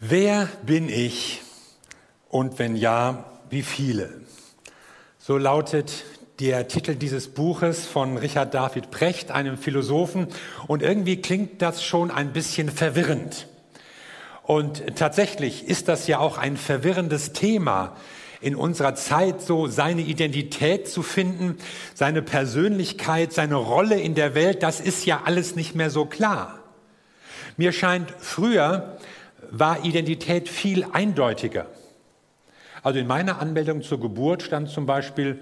Wer bin ich und wenn ja, wie viele? So lautet der Titel dieses Buches von Richard David Precht, einem Philosophen. Und irgendwie klingt das schon ein bisschen verwirrend. Und tatsächlich ist das ja auch ein verwirrendes Thema in unserer Zeit, so seine Identität zu finden, seine Persönlichkeit, seine Rolle in der Welt, das ist ja alles nicht mehr so klar. Mir scheint früher, war Identität viel eindeutiger. Also in meiner Anmeldung zur Geburt stand zum Beispiel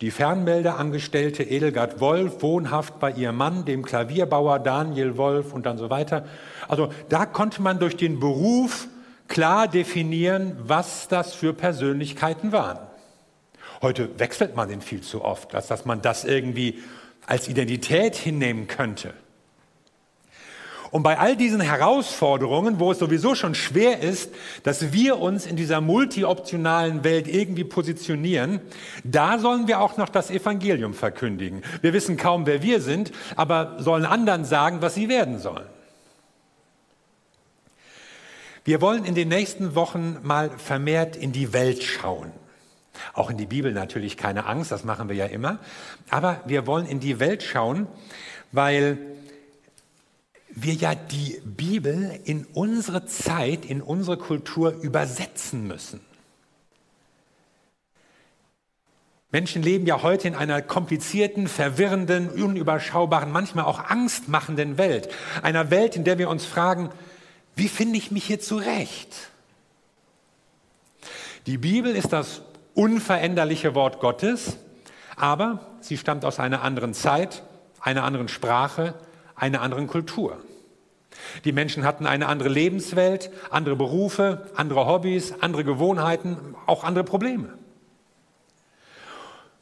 die Fernmeldeangestellte Edelgard Wolf, wohnhaft bei ihrem Mann, dem Klavierbauer Daniel Wolf und dann so weiter. Also da konnte man durch den Beruf klar definieren, was das für Persönlichkeiten waren. Heute wechselt man den viel zu oft, als dass man das irgendwie als Identität hinnehmen könnte. Und bei all diesen Herausforderungen, wo es sowieso schon schwer ist, dass wir uns in dieser multioptionalen Welt irgendwie positionieren, da sollen wir auch noch das Evangelium verkündigen. Wir wissen kaum, wer wir sind, aber sollen anderen sagen, was sie werden sollen. Wir wollen in den nächsten Wochen mal vermehrt in die Welt schauen. Auch in die Bibel natürlich keine Angst, das machen wir ja immer. Aber wir wollen in die Welt schauen, weil wir ja die Bibel in unsere Zeit, in unsere Kultur übersetzen müssen. Menschen leben ja heute in einer komplizierten, verwirrenden, unüberschaubaren, manchmal auch angstmachenden Welt. Einer Welt, in der wir uns fragen, wie finde ich mich hier zurecht? Die Bibel ist das unveränderliche Wort Gottes, aber sie stammt aus einer anderen Zeit, einer anderen Sprache, einer anderen Kultur. Die Menschen hatten eine andere Lebenswelt, andere Berufe, andere Hobbys, andere Gewohnheiten, auch andere Probleme.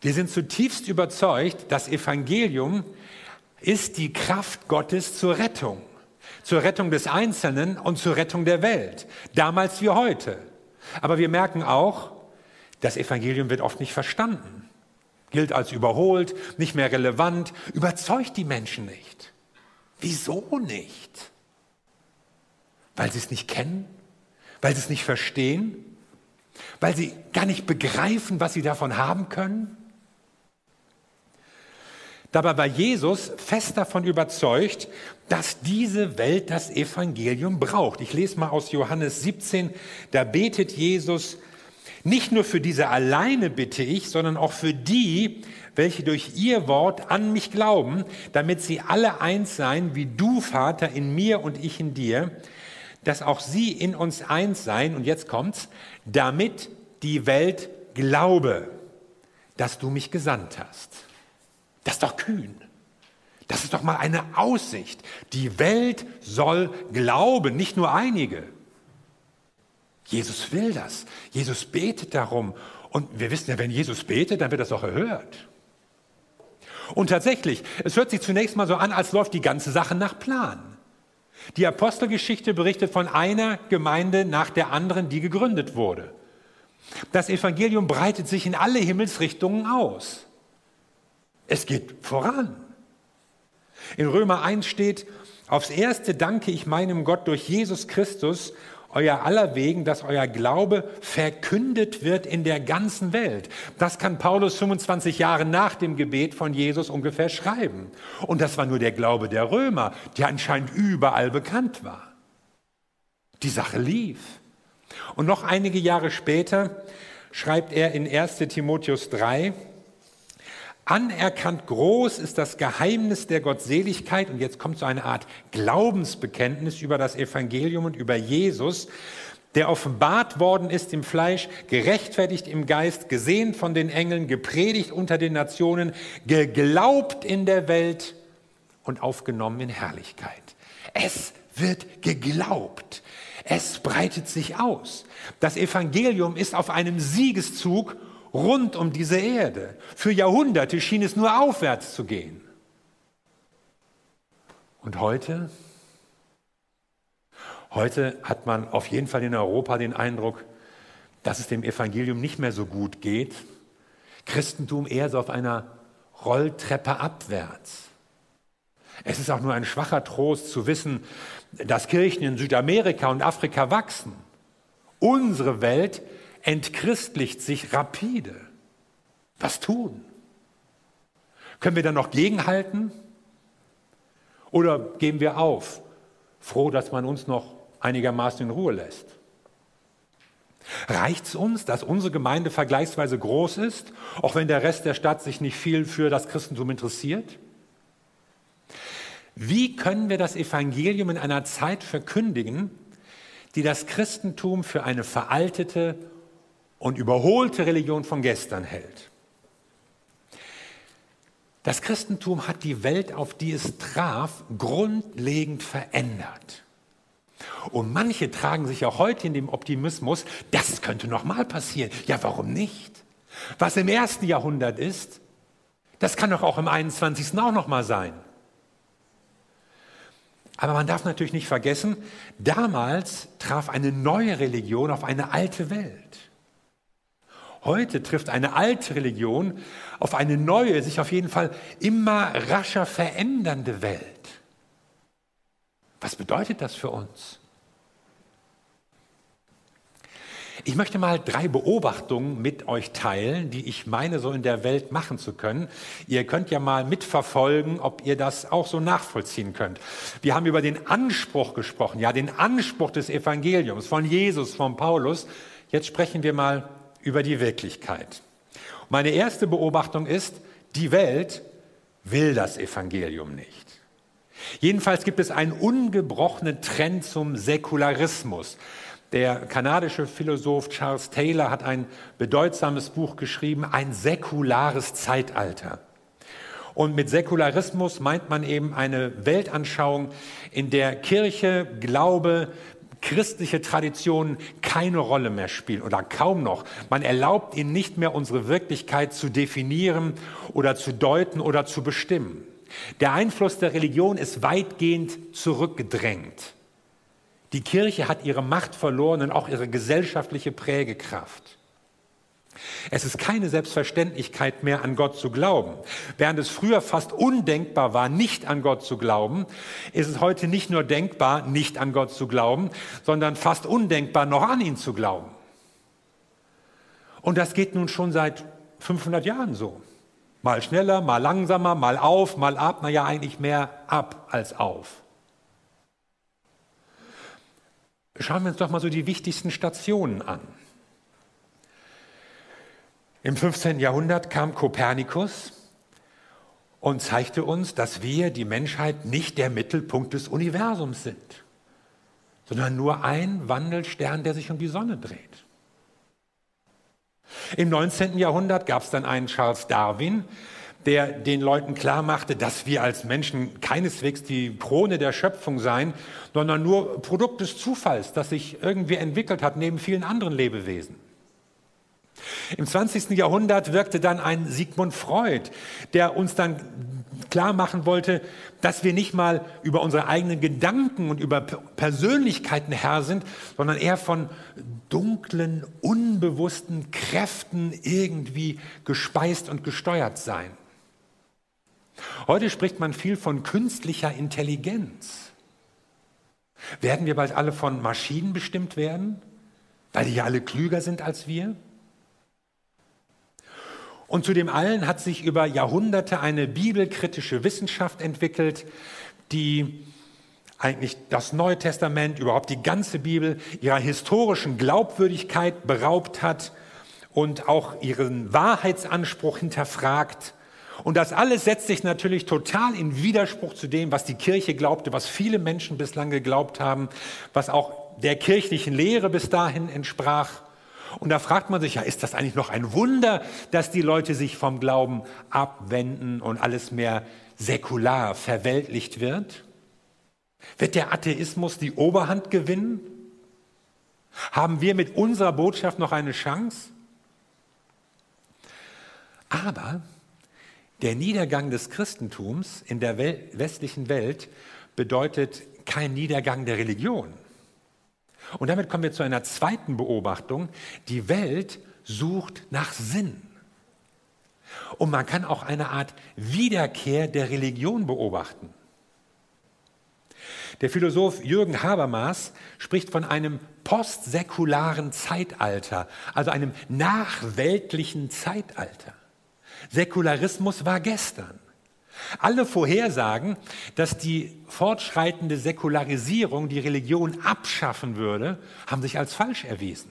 Wir sind zutiefst überzeugt, das Evangelium ist die Kraft Gottes zur Rettung, zur Rettung des Einzelnen und zur Rettung der Welt, damals wie heute. Aber wir merken auch, das Evangelium wird oft nicht verstanden, gilt als überholt, nicht mehr relevant, überzeugt die Menschen nicht. Wieso nicht? Weil sie es nicht kennen? Weil sie es nicht verstehen? Weil sie gar nicht begreifen, was sie davon haben können? Dabei war Jesus fest davon überzeugt, dass diese Welt das Evangelium braucht. Ich lese mal aus Johannes 17, da betet Jesus, nicht nur für diese alleine bitte ich, sondern auch für die, welche durch ihr Wort an mich glauben, damit sie alle eins seien, wie du, Vater, in mir und ich in dir, dass auch sie in uns eins seien, und jetzt kommt's, damit die Welt glaube, dass du mich gesandt hast. Das ist doch kühn. Das ist doch mal eine Aussicht. Die Welt soll glauben, nicht nur einige. Jesus will das. Jesus betet darum. Und wir wissen ja, wenn Jesus betet, dann wird das auch erhört. Und tatsächlich, es hört sich zunächst mal so an, als läuft die ganze Sache nach Plan. Die Apostelgeschichte berichtet von einer Gemeinde nach der anderen, die gegründet wurde. Das Evangelium breitet sich in alle Himmelsrichtungen aus. Es geht voran. In Römer 1 steht, aufs erste danke ich meinem Gott durch Jesus Christus euer aller wegen, dass euer Glaube verkündet wird in der ganzen Welt. Das kann Paulus 25 Jahre nach dem Gebet von Jesus ungefähr schreiben. Und das war nur der Glaube der Römer, der anscheinend überall bekannt war. Die Sache lief. Und noch einige Jahre später schreibt er in 1 Timotheus 3, Anerkannt groß ist das Geheimnis der Gottseligkeit. Und jetzt kommt so eine Art Glaubensbekenntnis über das Evangelium und über Jesus, der offenbart worden ist im Fleisch, gerechtfertigt im Geist, gesehen von den Engeln, gepredigt unter den Nationen, geglaubt in der Welt und aufgenommen in Herrlichkeit. Es wird geglaubt. Es breitet sich aus. Das Evangelium ist auf einem Siegeszug rund um diese Erde. Für Jahrhunderte schien es nur aufwärts zu gehen. Und heute? Heute hat man auf jeden Fall in Europa den Eindruck, dass es dem Evangelium nicht mehr so gut geht. Christentum eher so auf einer Rolltreppe abwärts. Es ist auch nur ein schwacher Trost zu wissen, dass Kirchen in Südamerika und Afrika wachsen. Unsere Welt entchristlicht sich rapide. Was tun? Können wir dann noch gegenhalten? Oder geben wir auf, froh, dass man uns noch einigermaßen in Ruhe lässt? Reicht es uns, dass unsere Gemeinde vergleichsweise groß ist, auch wenn der Rest der Stadt sich nicht viel für das Christentum interessiert? Wie können wir das Evangelium in einer Zeit verkündigen, die das Christentum für eine veraltete und überholte Religion von gestern hält? Das Christentum hat die Welt, auf die es traf, grundlegend verändert. Und manche tragen sich auch heute in dem Optimismus, das könnte noch mal passieren. Ja, warum nicht? Was im ersten Jahrhundert ist, das kann doch auch im 21. auch noch mal sein. Aber man darf natürlich nicht vergessen, damals traf eine neue Religion auf eine alte Welt. Heute trifft eine alte Religion auf eine neue, sich auf jeden Fall immer rascher verändernde Welt. Was bedeutet das für uns? Ich möchte mal drei Beobachtungen mit euch teilen, die ich meine, so in der Welt machen zu können. Ihr könnt ja mal mitverfolgen, ob ihr das auch so nachvollziehen könnt. Wir haben über den Anspruch gesprochen, ja, den Anspruch des Evangeliums von Jesus, von Paulus. Jetzt sprechen wir mal über die Wirklichkeit. Meine erste Beobachtung ist, die Welt will das Evangelium nicht. Jedenfalls gibt es einen ungebrochenen Trend zum Säkularismus. Der kanadische Philosoph Charles Taylor hat ein bedeutsames Buch geschrieben, ein säkulares Zeitalter. Und mit Säkularismus meint man eben eine Weltanschauung, in der Kirche, Glaube, christliche Traditionen keine Rolle mehr spielen oder kaum noch. Man erlaubt ihnen nicht mehr unsere Wirklichkeit zu definieren oder zu deuten oder zu bestimmen. Der Einfluss der Religion ist weitgehend zurückgedrängt. Die Kirche hat ihre Macht verloren und auch ihre gesellschaftliche Prägekraft. Es ist keine Selbstverständlichkeit mehr, an Gott zu glauben. Während es früher fast undenkbar war, nicht an Gott zu glauben, ist es heute nicht nur denkbar, nicht an Gott zu glauben, sondern fast undenkbar, noch an ihn zu glauben. Und das geht nun schon seit 500 Jahren so. Mal schneller, mal langsamer, mal auf, mal ab, naja, eigentlich mehr ab als auf. Schauen wir uns doch mal so die wichtigsten Stationen an. Im 15. Jahrhundert kam Kopernikus und zeigte uns, dass wir, die Menschheit, nicht der Mittelpunkt des Universums sind, sondern nur ein Wandelstern, der sich um die Sonne dreht. Im 19. Jahrhundert gab es dann einen Charles Darwin, der den Leuten klar machte, dass wir als Menschen keineswegs die Krone der Schöpfung seien, sondern nur Produkt des Zufalls, das sich irgendwie entwickelt hat neben vielen anderen Lebewesen. Im 20. Jahrhundert wirkte dann ein Sigmund Freud, der uns dann klar machen wollte, dass wir nicht mal über unsere eigenen Gedanken und über Persönlichkeiten Herr sind, sondern eher von dunklen, unbewussten Kräften irgendwie gespeist und gesteuert seien. Heute spricht man viel von künstlicher Intelligenz. Werden wir bald alle von Maschinen bestimmt werden, weil die ja alle klüger sind als wir? Und zu dem allen hat sich über Jahrhunderte eine bibelkritische Wissenschaft entwickelt, die eigentlich das Neue Testament, überhaupt die ganze Bibel ihrer historischen Glaubwürdigkeit beraubt hat und auch ihren Wahrheitsanspruch hinterfragt und das alles setzt sich natürlich total in Widerspruch zu dem, was die Kirche glaubte, was viele Menschen bislang geglaubt haben, was auch der kirchlichen Lehre bis dahin entsprach. Und da fragt man sich ja, ist das eigentlich noch ein Wunder, dass die Leute sich vom Glauben abwenden und alles mehr säkular verweltlicht wird? Wird der Atheismus die Oberhand gewinnen? Haben wir mit unserer Botschaft noch eine Chance? Aber der Niedergang des Christentums in der westlichen Welt bedeutet kein Niedergang der Religion. Und damit kommen wir zu einer zweiten Beobachtung. Die Welt sucht nach Sinn. Und man kann auch eine Art Wiederkehr der Religion beobachten. Der Philosoph Jürgen Habermas spricht von einem postsäkularen Zeitalter, also einem nachweltlichen Zeitalter. Säkularismus war gestern. Alle Vorhersagen, dass die fortschreitende Säkularisierung die Religion abschaffen würde, haben sich als falsch erwiesen.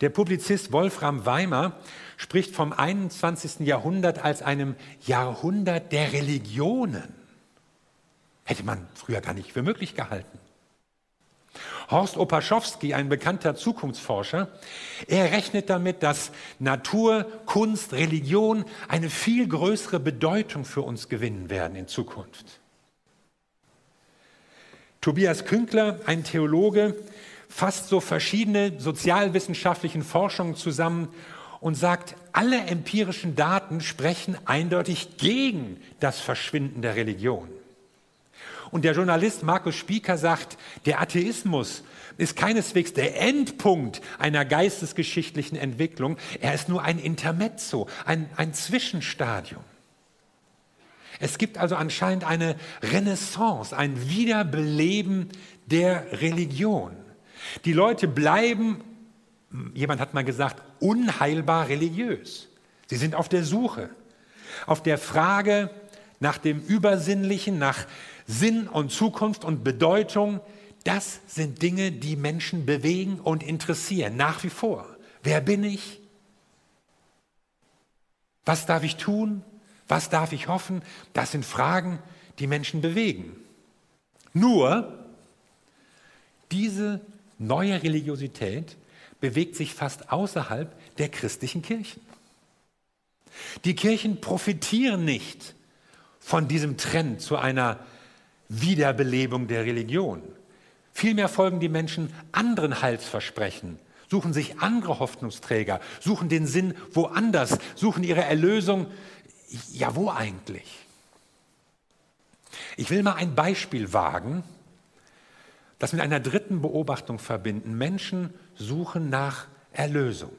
Der Publizist Wolfram Weimer spricht vom 21. Jahrhundert als einem Jahrhundert der Religionen. Hätte man früher gar nicht für möglich gehalten. Horst Opaschowski, ein bekannter Zukunftsforscher, er rechnet damit, dass Natur, Kunst, Religion eine viel größere Bedeutung für uns gewinnen werden in Zukunft. Tobias Künkler, ein Theologe, fasst so verschiedene sozialwissenschaftlichen Forschungen zusammen und sagt, alle empirischen Daten sprechen eindeutig gegen das Verschwinden der Religion. Und der Journalist Markus Spieker sagt, der Atheismus ist keineswegs der Endpunkt einer geistesgeschichtlichen Entwicklung, er ist nur ein Intermezzo, ein, ein Zwischenstadium. Es gibt also anscheinend eine Renaissance, ein Wiederbeleben der Religion. Die Leute bleiben, jemand hat mal gesagt, unheilbar religiös. Sie sind auf der Suche, auf der Frage nach dem Übersinnlichen, nach Sinn und Zukunft und Bedeutung, das sind Dinge, die Menschen bewegen und interessieren, nach wie vor. Wer bin ich? Was darf ich tun? Was darf ich hoffen? Das sind Fragen, die Menschen bewegen. Nur diese neue Religiosität bewegt sich fast außerhalb der christlichen Kirchen. Die Kirchen profitieren nicht von diesem Trend zu einer Wiederbelebung der Religion. Vielmehr folgen die Menschen anderen Heilsversprechen, suchen sich andere Hoffnungsträger, suchen den Sinn woanders, suchen ihre Erlösung. Ja, wo eigentlich? Ich will mal ein Beispiel wagen, das mit einer dritten Beobachtung verbinden. Menschen suchen nach Erlösung.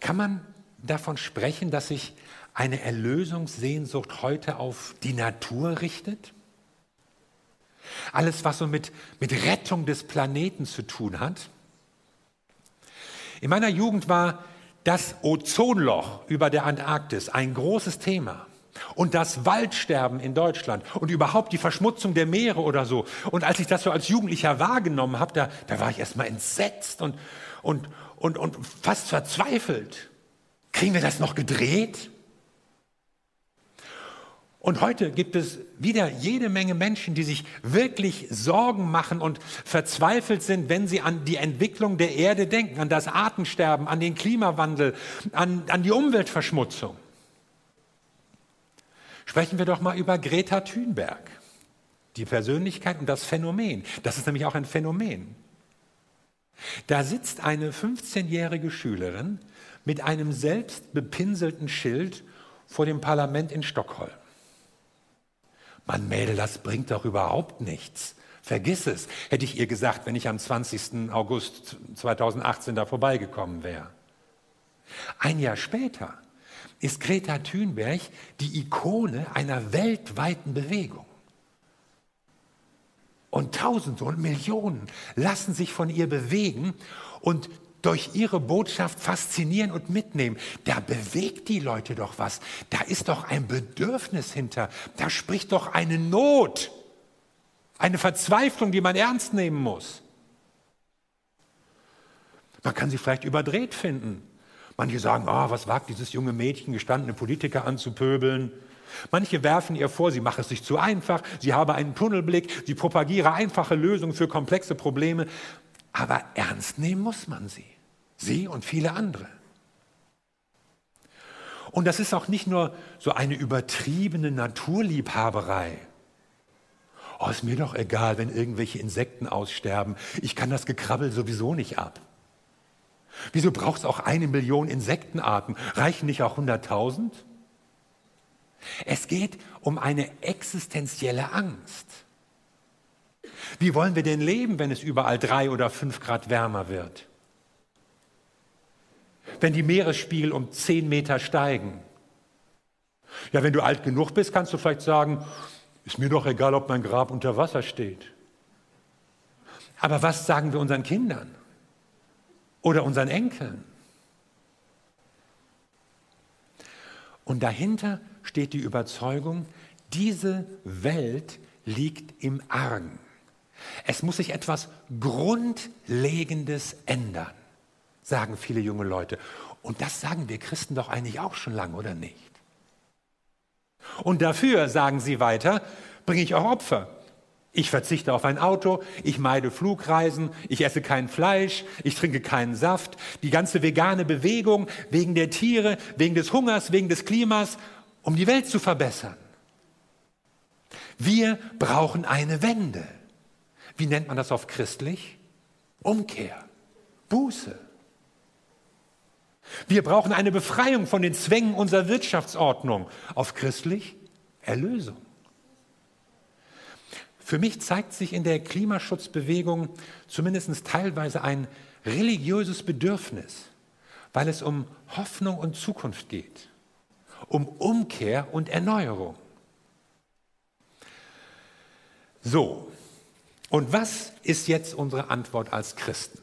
Kann man davon sprechen, dass sich eine Erlösungssehnsucht heute auf die Natur richtet? Alles, was so mit, mit Rettung des Planeten zu tun hat? In meiner Jugend war das Ozonloch über der Antarktis ein großes Thema. Und das Waldsterben in Deutschland und überhaupt die Verschmutzung der Meere oder so. Und als ich das so als Jugendlicher wahrgenommen habe, da, da war ich erstmal entsetzt und, und, und, und fast verzweifelt. Kriegen wir das noch gedreht? Und heute gibt es wieder jede Menge Menschen, die sich wirklich Sorgen machen und verzweifelt sind, wenn sie an die Entwicklung der Erde denken, an das Artensterben, an den Klimawandel, an, an die Umweltverschmutzung. Sprechen wir doch mal über Greta Thunberg, die Persönlichkeit und das Phänomen. Das ist nämlich auch ein Phänomen. Da sitzt eine 15-jährige Schülerin mit einem selbst bepinselten Schild vor dem Parlament in Stockholm. Mann, Mädel, das bringt doch überhaupt nichts. Vergiss es, hätte ich ihr gesagt, wenn ich am 20. August 2018 da vorbeigekommen wäre. Ein Jahr später ist Greta Thunberg die Ikone einer weltweiten Bewegung. Und Tausende und Millionen lassen sich von ihr bewegen und durch ihre Botschaft faszinieren und mitnehmen. Da bewegt die Leute doch was. Da ist doch ein Bedürfnis hinter. Da spricht doch eine Not, eine Verzweiflung, die man ernst nehmen muss. Man kann sie vielleicht überdreht finden. Manche sagen, oh, was wagt dieses junge Mädchen, gestandene Politiker anzupöbeln. Manche werfen ihr vor, sie mache es sich zu einfach, sie habe einen Tunnelblick, sie propagiere einfache Lösungen für komplexe Probleme. Aber ernst nehmen muss man sie. Sie und viele andere. Und das ist auch nicht nur so eine übertriebene Naturliebhaberei. Oh, ist mir doch egal, wenn irgendwelche Insekten aussterben. Ich kann das Gekrabbel sowieso nicht ab. Wieso braucht es auch eine Million Insektenarten? Reichen nicht auch 100.000? Es geht um eine existenzielle Angst. Wie wollen wir denn leben, wenn es überall drei oder fünf Grad wärmer wird? Wenn die Meeresspiegel um zehn Meter steigen? Ja, wenn du alt genug bist, kannst du vielleicht sagen, Ist mir doch egal, ob mein Grab unter Wasser steht. Aber was sagen wir unseren Kindern oder unseren Enkeln? Und dahinter steht die Überzeugung, diese Welt liegt im Argen. Es muss sich etwas Grundlegendes ändern, sagen viele junge Leute. Und das sagen wir Christen doch eigentlich auch schon lange, oder nicht? Und dafür, sagen sie weiter, bringe ich auch Opfer. Ich verzichte auf ein Auto, ich meide Flugreisen, ich esse kein Fleisch, ich trinke keinen Saft. Die ganze vegane Bewegung wegen der Tiere, wegen des Hungers, wegen des Klimas, um die Welt zu verbessern. Wir brauchen eine Wende. Wie nennt man das auf christlich? Umkehr, Buße. Wir brauchen eine Befreiung von den Zwängen unserer Wirtschaftsordnung. Auf christlich Erlösung. Für mich zeigt sich in der Klimaschutzbewegung zumindest teilweise ein religiöses Bedürfnis, weil es um Hoffnung und Zukunft geht, um Umkehr und Erneuerung. So, und was ist jetzt unsere Antwort als Christen?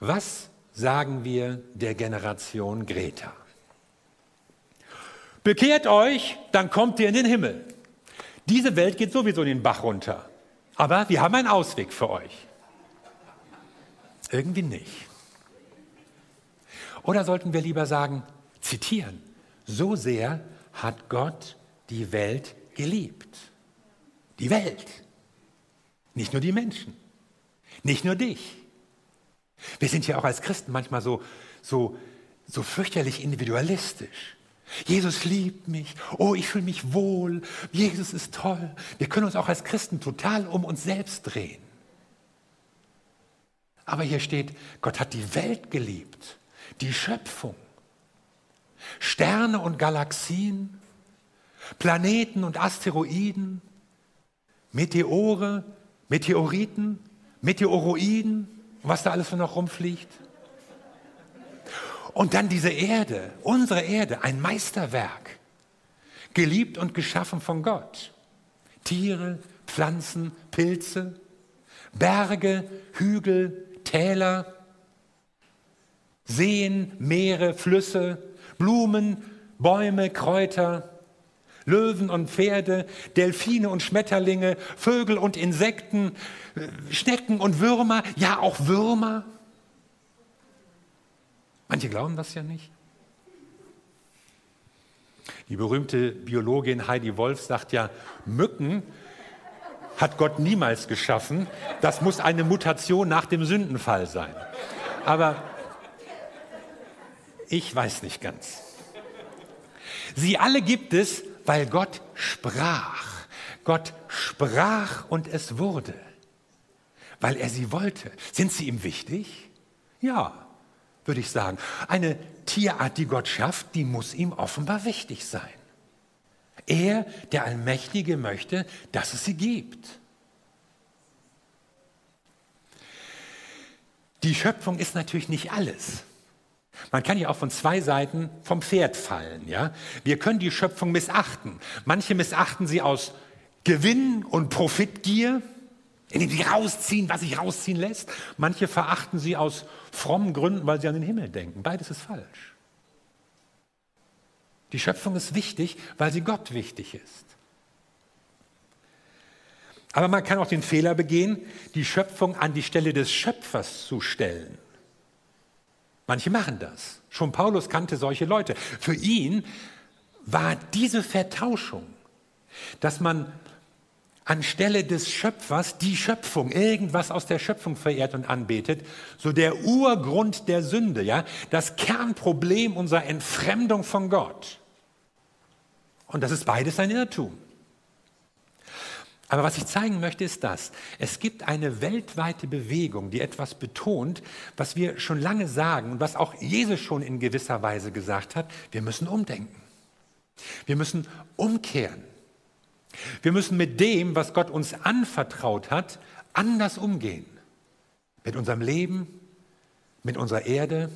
Was sagen wir der Generation Greta? Bekehrt euch, dann kommt ihr in den Himmel. Diese Welt geht sowieso in den Bach runter. Aber wir haben einen Ausweg für euch. Irgendwie nicht. Oder sollten wir lieber sagen, zitieren, so sehr hat Gott die Welt geliebt. Die Welt. Nicht nur die Menschen. Nicht nur dich. Wir sind ja auch als Christen manchmal so, so, so fürchterlich individualistisch. Jesus liebt mich. Oh, ich fühle mich wohl. Jesus ist toll. Wir können uns auch als Christen total um uns selbst drehen. Aber hier steht, Gott hat die Welt geliebt, die Schöpfung, Sterne und Galaxien, Planeten und Asteroiden, Meteore, Meteoriten, Meteoroiden, was da alles noch rumfliegt. Und dann diese Erde, unsere Erde, ein Meisterwerk, geliebt und geschaffen von Gott. Tiere, Pflanzen, Pilze, Berge, Hügel, Täler, Seen, Meere, Flüsse, Blumen, Bäume, Kräuter, Löwen und Pferde, Delfine und Schmetterlinge, Vögel und Insekten, Schnecken und Würmer, ja auch Würmer. Manche glauben das ja nicht. Die berühmte Biologin Heidi Wolf sagt ja, Mücken hat Gott niemals geschaffen. Das muss eine Mutation nach dem Sündenfall sein. Aber ich weiß nicht ganz. Sie alle gibt es, weil Gott sprach. Gott sprach und es wurde, weil er sie wollte. Sind sie ihm wichtig? Ja würde ich sagen. Eine Tierart, die Gott schafft, die muss ihm offenbar wichtig sein. Er, der Allmächtige, möchte, dass es sie gibt. Die Schöpfung ist natürlich nicht alles. Man kann ja auch von zwei Seiten vom Pferd fallen. Ja? Wir können die Schöpfung missachten. Manche missachten sie aus Gewinn und Profitgier indem sie rausziehen, was sich rausziehen lässt. Manche verachten sie aus frommen Gründen, weil sie an den Himmel denken. Beides ist falsch. Die Schöpfung ist wichtig, weil sie Gott wichtig ist. Aber man kann auch den Fehler begehen, die Schöpfung an die Stelle des Schöpfers zu stellen. Manche machen das. Schon Paulus kannte solche Leute. Für ihn war diese Vertauschung, dass man anstelle des Schöpfers die Schöpfung, irgendwas aus der Schöpfung verehrt und anbetet, so der Urgrund der Sünde, ja, das Kernproblem unserer Entfremdung von Gott. Und das ist beides ein Irrtum. Aber was ich zeigen möchte, ist das. Es gibt eine weltweite Bewegung, die etwas betont, was wir schon lange sagen und was auch Jesus schon in gewisser Weise gesagt hat. Wir müssen umdenken. Wir müssen umkehren. Wir müssen mit dem, was Gott uns anvertraut hat, anders umgehen. Mit unserem Leben, mit unserer Erde,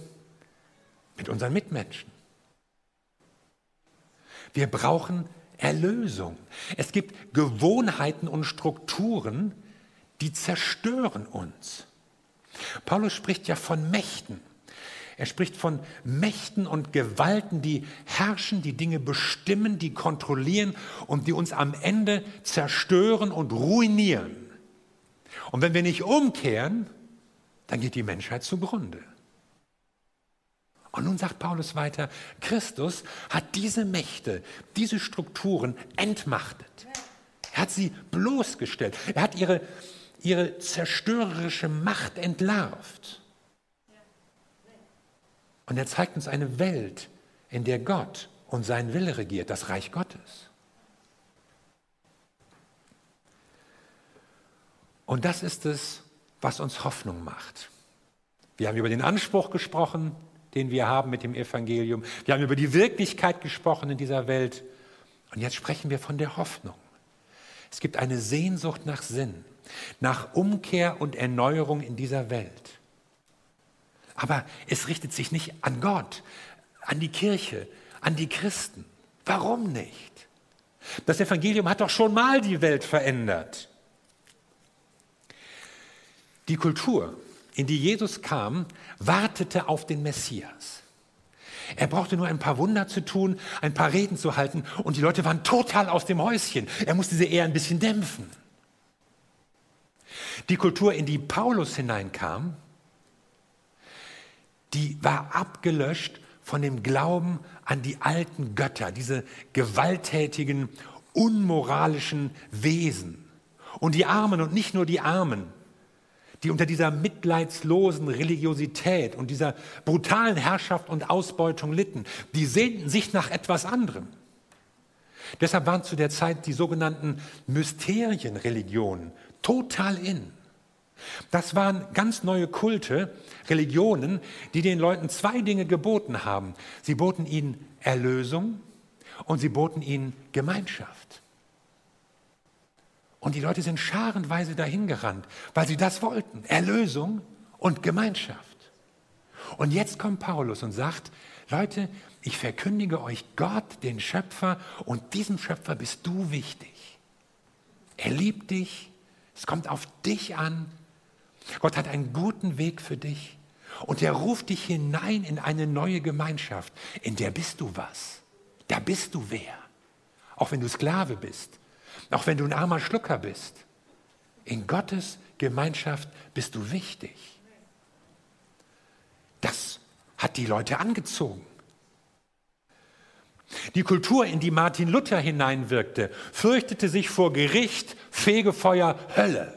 mit unseren Mitmenschen. Wir brauchen Erlösung. Es gibt Gewohnheiten und Strukturen, die zerstören uns. Paulus spricht ja von Mächten. Er spricht von Mächten und Gewalten, die herrschen, die Dinge bestimmen, die kontrollieren und die uns am Ende zerstören und ruinieren. Und wenn wir nicht umkehren, dann geht die Menschheit zugrunde. Und nun sagt Paulus weiter, Christus hat diese Mächte, diese Strukturen entmachtet. Er hat sie bloßgestellt. Er hat ihre, ihre zerstörerische Macht entlarvt. Und er zeigt uns eine Welt, in der Gott und sein Wille regiert, das Reich Gottes. Und das ist es, was uns Hoffnung macht. Wir haben über den Anspruch gesprochen, den wir haben mit dem Evangelium. Wir haben über die Wirklichkeit gesprochen in dieser Welt. Und jetzt sprechen wir von der Hoffnung. Es gibt eine Sehnsucht nach Sinn, nach Umkehr und Erneuerung in dieser Welt. Aber es richtet sich nicht an Gott, an die Kirche, an die Christen. Warum nicht? Das Evangelium hat doch schon mal die Welt verändert. Die Kultur, in die Jesus kam, wartete auf den Messias. Er brauchte nur ein paar Wunder zu tun, ein paar Reden zu halten und die Leute waren total aus dem Häuschen. Er musste sie eher ein bisschen dämpfen. Die Kultur, in die Paulus hineinkam, die war abgelöscht von dem Glauben an die alten Götter, diese gewalttätigen, unmoralischen Wesen. Und die Armen und nicht nur die Armen, die unter dieser mitleidslosen Religiosität und dieser brutalen Herrschaft und Ausbeutung litten, die sehnten sich nach etwas anderem. Deshalb waren zu der Zeit die sogenannten Mysterienreligionen total in. Das waren ganz neue Kulte, Religionen, die den Leuten zwei Dinge geboten haben. Sie boten ihnen Erlösung und sie boten ihnen Gemeinschaft. Und die Leute sind scharenweise dahingerannt, weil sie das wollten, Erlösung und Gemeinschaft. Und jetzt kommt Paulus und sagt, Leute, ich verkündige euch Gott, den Schöpfer, und diesem Schöpfer bist du wichtig. Er liebt dich, es kommt auf dich an, Gott hat einen guten Weg für dich und er ruft dich hinein in eine neue Gemeinschaft. In der bist du was. Da bist du wer. Auch wenn du Sklave bist, auch wenn du ein armer Schlucker bist. In Gottes Gemeinschaft bist du wichtig. Das hat die Leute angezogen. Die Kultur, in die Martin Luther hineinwirkte, fürchtete sich vor Gericht, Fegefeuer, Hölle.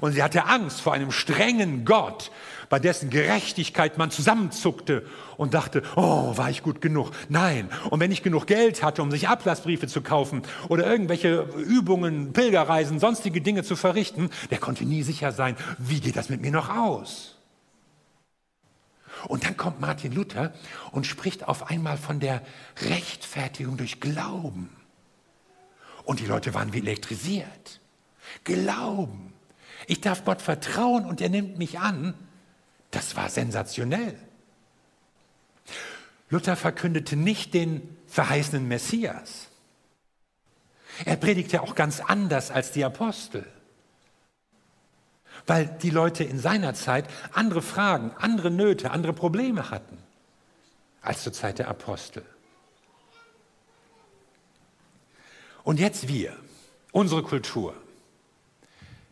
Und sie hatte Angst vor einem strengen Gott, bei dessen Gerechtigkeit man zusammenzuckte und dachte, oh, war ich gut genug? Nein. Und wenn ich genug Geld hatte, um sich Ablassbriefe zu kaufen oder irgendwelche Übungen, Pilgerreisen, sonstige Dinge zu verrichten, der konnte nie sicher sein, wie geht das mit mir noch aus? Und dann kommt Martin Luther und spricht auf einmal von der Rechtfertigung durch Glauben. Und die Leute waren wie elektrisiert. Glauben. Ich darf Gott vertrauen und er nimmt mich an. Das war sensationell. Luther verkündete nicht den verheißenen Messias. Er predigte auch ganz anders als die Apostel, weil die Leute in seiner Zeit andere Fragen, andere Nöte, andere Probleme hatten als zur Zeit der Apostel. Und jetzt wir, unsere Kultur.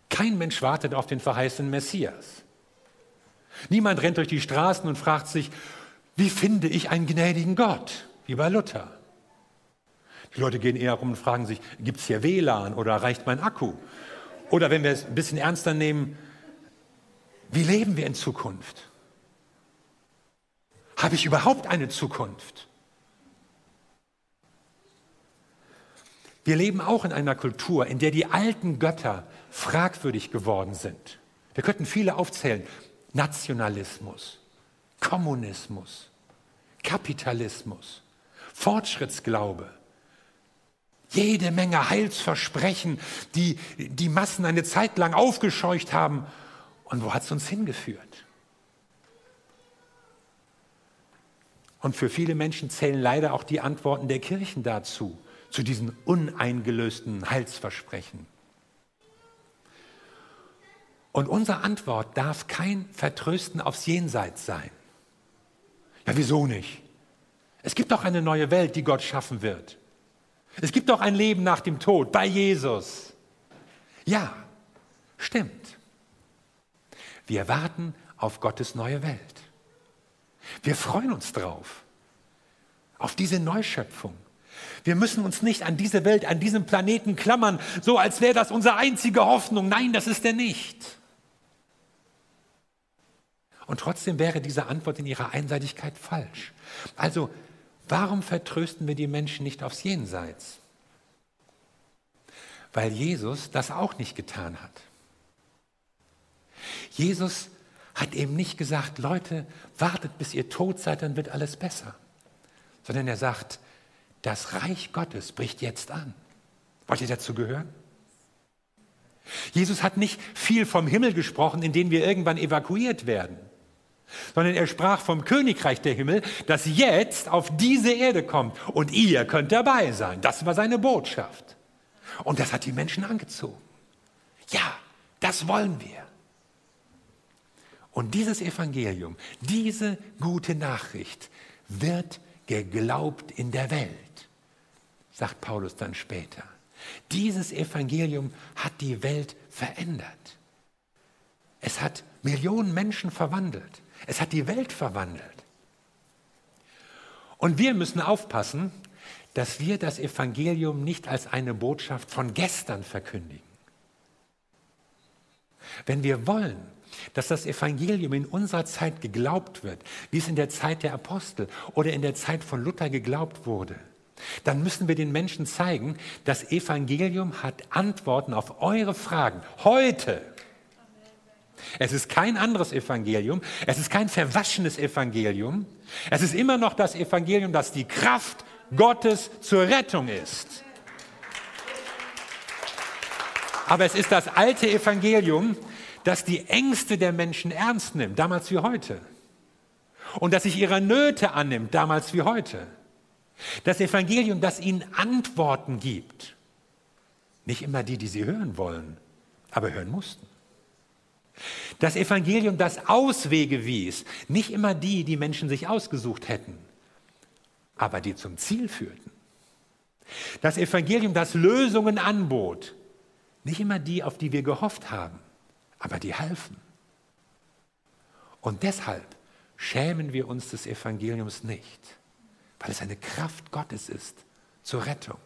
Kein Mensch wartet auf den verheißenen Messias. Niemand rennt durch die Straßen und fragt sich, wie finde ich einen gnädigen Gott, wie bei Luther. Die Leute gehen eher rum und fragen sich, gibt es hier WLAN oder reicht mein Akku? Oder wenn wir es ein bisschen ernster nehmen, wie leben wir in Zukunft? Habe ich überhaupt eine Zukunft? Wir leben auch in einer Kultur, in der die alten Götter fragwürdig geworden sind. Wir könnten viele aufzählen. Nationalismus, Kommunismus, Kapitalismus, Fortschrittsglaube, jede Menge Heilsversprechen, die die Massen eine Zeit lang aufgescheucht haben. Und wo hat es uns hingeführt? Und für viele Menschen zählen leider auch die Antworten der Kirchen dazu. zu diesen uneingelösten Heilsversprechen. Und unsere Antwort darf kein Vertrösten aufs Jenseits sein. Ja, wieso nicht? Es gibt doch eine neue Welt, die Gott schaffen wird. Es gibt doch ein Leben nach dem Tod bei Jesus. Ja, stimmt. Wir warten auf Gottes neue Welt. Wir freuen uns drauf, auf diese Neuschöpfung. Wir müssen uns nicht an diese Welt, an diesen Planeten klammern, so als wäre das unsere einzige Hoffnung. Nein, das ist er nicht. Und trotzdem wäre diese Antwort in ihrer Einseitigkeit falsch. Also, warum vertrösten wir die Menschen nicht aufs Jenseits? Weil Jesus das auch nicht getan hat. Jesus hat eben nicht gesagt, Leute, wartet, bis ihr tot seid, dann wird alles besser. Sondern er sagt, das Reich Gottes bricht jetzt an. Wollt ihr dazu gehören? Jesus hat nicht viel vom Himmel gesprochen, in den wir irgendwann evakuiert werden sondern er sprach vom Königreich der Himmel, das jetzt auf diese Erde kommt und ihr könnt dabei sein. Das war seine Botschaft. Und das hat die Menschen angezogen. Ja, das wollen wir. Und dieses Evangelium, diese gute Nachricht wird geglaubt in der Welt, sagt Paulus dann später. Dieses Evangelium hat die Welt verändert. Es hat Millionen Menschen verwandelt. Es hat die Welt verwandelt. Und wir müssen aufpassen, dass wir das Evangelium nicht als eine Botschaft von gestern verkündigen. Wenn wir wollen, dass das Evangelium in unserer Zeit geglaubt wird, wie es in der Zeit der Apostel oder in der Zeit von Luther geglaubt wurde, dann müssen wir den Menschen zeigen, das Evangelium hat Antworten auf eure Fragen heute. Es ist kein anderes Evangelium, es ist kein verwaschenes Evangelium, es ist immer noch das Evangelium, das die Kraft Gottes zur Rettung ist. Aber es ist das alte Evangelium, das die Ängste der Menschen ernst nimmt, damals wie heute. Und das sich ihrer Nöte annimmt, damals wie heute. Das Evangelium, das ihnen Antworten gibt. Nicht immer die, die sie hören wollen, aber hören mussten. Das Evangelium, das Auswege wies, nicht immer die, die Menschen sich ausgesucht hätten, aber die zum Ziel führten. Das Evangelium, das Lösungen anbot, nicht immer die, auf die wir gehofft haben, aber die halfen. Und deshalb schämen wir uns des Evangeliums nicht, weil es eine Kraft Gottes ist zur Rettung.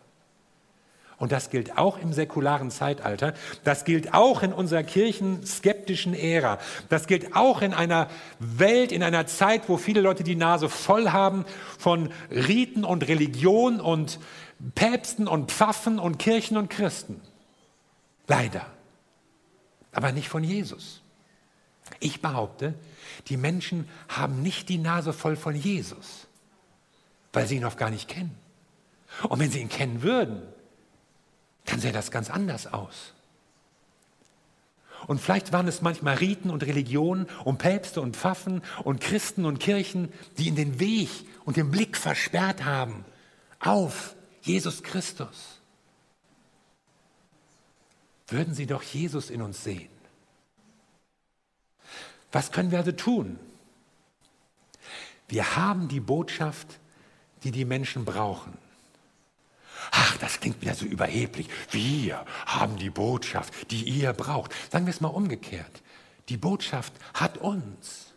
Und das gilt auch im säkularen Zeitalter. Das gilt auch in unserer kirchenskeptischen Ära. Das gilt auch in einer Welt, in einer Zeit, wo viele Leute die Nase voll haben von Riten und Religion und Päpsten und Pfaffen und Kirchen und Christen. Leider. Aber nicht von Jesus. Ich behaupte, die Menschen haben nicht die Nase voll von Jesus, weil sie ihn noch gar nicht kennen. Und wenn sie ihn kennen würden, dann sähe das ganz anders aus. Und vielleicht waren es manchmal Riten und Religionen und Päpste und Pfaffen und Christen und Kirchen, die in den Weg und den Blick versperrt haben auf Jesus Christus. Würden sie doch Jesus in uns sehen. Was können wir also tun? Wir haben die Botschaft, die die Menschen brauchen. Ach, das klingt wieder so überheblich. Wir haben die Botschaft, die ihr braucht. Sagen wir es mal umgekehrt. Die Botschaft hat uns.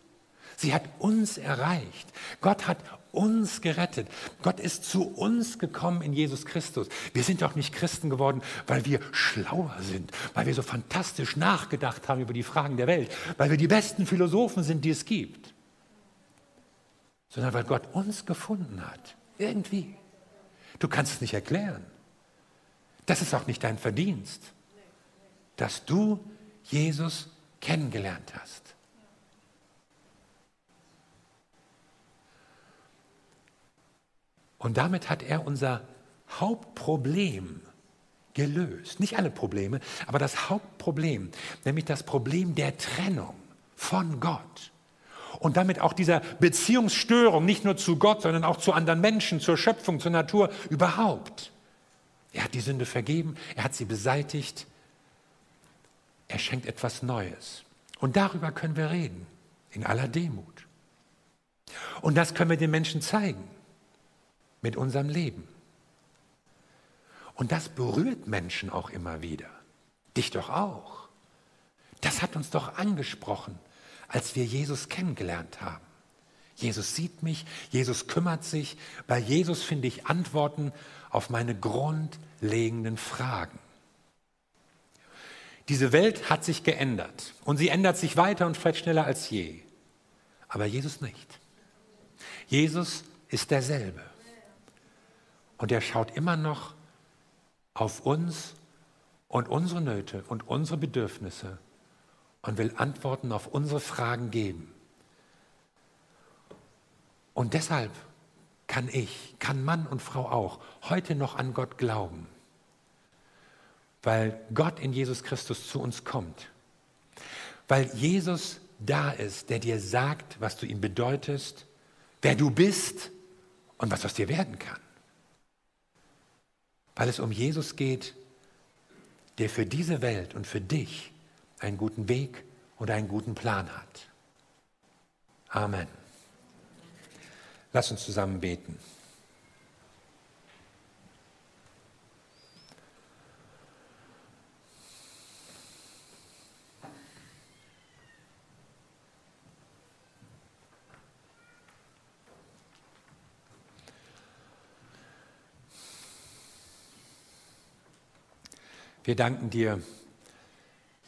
Sie hat uns erreicht. Gott hat uns gerettet. Gott ist zu uns gekommen in Jesus Christus. Wir sind doch nicht Christen geworden, weil wir schlauer sind, weil wir so fantastisch nachgedacht haben über die Fragen der Welt, weil wir die besten Philosophen sind, die es gibt, sondern weil Gott uns gefunden hat. Irgendwie. Du kannst es nicht erklären. Das ist auch nicht dein Verdienst, dass du Jesus kennengelernt hast. Und damit hat er unser Hauptproblem gelöst. Nicht alle Probleme, aber das Hauptproblem, nämlich das Problem der Trennung von Gott und damit auch dieser Beziehungsstörung, nicht nur zu Gott, sondern auch zu anderen Menschen, zur Schöpfung, zur Natur überhaupt Er hat die Sünde vergeben, er hat sie beseitigt. Er schenkt etwas Neues. Und darüber können wir reden, in aller Demut. Und das können wir den Menschen zeigen, mit unserem Leben. Und das berührt Menschen auch immer wieder. Dich doch auch. Das hat uns doch angesprochen, als wir Jesus kennengelernt haben. Jesus sieht mich, Jesus kümmert sich. Bei Jesus finde ich Antworten auf meine grundlegenden Fragen. Diese Welt hat sich geändert und sie ändert sich weiter und vielleicht schneller als je. Aber Jesus nicht. Jesus ist derselbe. Und er schaut immer noch auf uns und unsere Nöte und unsere Bedürfnisse und will Antworten auf unsere Fragen geben. Und deshalb kann ich, kann Mann und Frau auch heute noch an Gott glauben, weil Gott in Jesus Christus zu uns kommt, weil Jesus da ist, der dir sagt, was du ihm bedeutest, wer du bist und was aus dir werden kann. Weil es um Jesus geht, der für diese Welt und für dich einen guten Weg und einen guten Plan hat. Amen. Lass uns zusammen beten. Wir danken dir,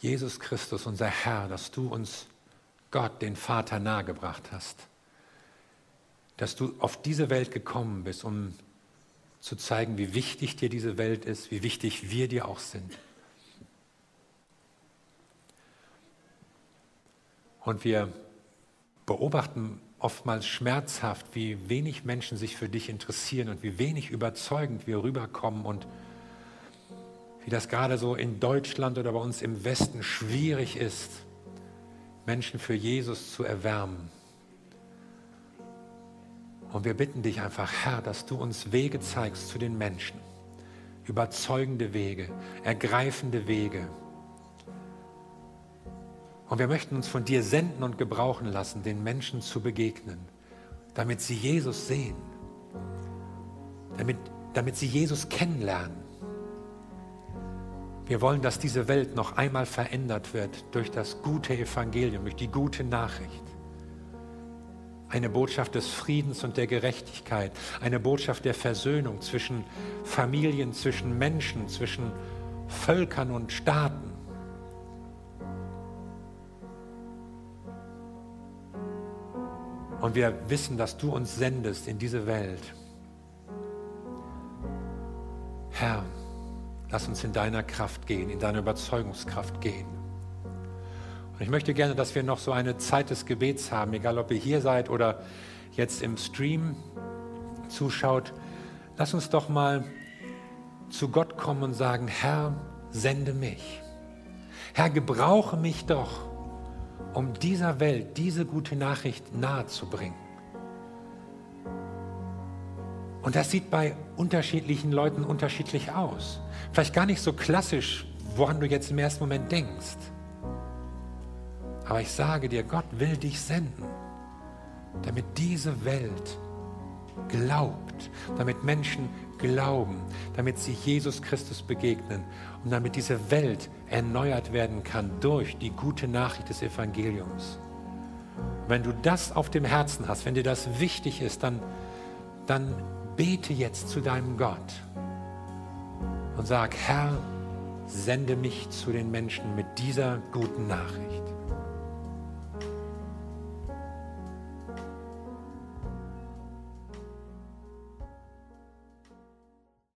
Jesus Christus, unser Herr, dass du uns Gott, den Vater, nahegebracht hast dass du auf diese Welt gekommen bist, um zu zeigen, wie wichtig dir diese Welt ist, wie wichtig wir dir auch sind. Und wir beobachten oftmals schmerzhaft, wie wenig Menschen sich für dich interessieren und wie wenig überzeugend wir rüberkommen und wie das gerade so in Deutschland oder bei uns im Westen schwierig ist, Menschen für Jesus zu erwärmen. Und wir bitten dich einfach, Herr, dass du uns Wege zeigst zu den Menschen. Überzeugende Wege, ergreifende Wege. Und wir möchten uns von dir senden und gebrauchen lassen, den Menschen zu begegnen, damit sie Jesus sehen, damit, damit sie Jesus kennenlernen. Wir wollen, dass diese Welt noch einmal verändert wird durch das gute Evangelium, durch die gute Nachricht eine Botschaft des Friedens und der Gerechtigkeit, eine Botschaft der Versöhnung zwischen Familien, zwischen Menschen, zwischen Völkern und Staaten. Und wir wissen, dass du uns sendest in diese Welt. Herr, lass uns in deiner Kraft gehen, in deiner Überzeugungskraft gehen. Und ich möchte gerne, dass wir noch so eine Zeit des Gebets haben, egal ob ihr hier seid oder jetzt im Stream zuschaut. Lass uns doch mal zu Gott kommen und sagen, Herr, sende mich. Herr, gebrauche mich doch, um dieser Welt diese gute Nachricht nahezubringen. Und das sieht bei unterschiedlichen Leuten unterschiedlich aus. Vielleicht gar nicht so klassisch, woran du jetzt im ersten Moment denkst. Aber ich sage dir, Gott will dich senden, damit diese Welt glaubt, damit Menschen glauben, damit sie Jesus Christus begegnen und damit diese Welt erneuert werden kann durch die gute Nachricht des Evangeliums. Wenn du das auf dem Herzen hast, wenn dir das wichtig ist, dann, dann bete jetzt zu deinem Gott und sag, Herr, sende mich zu den Menschen mit dieser guten Nachricht.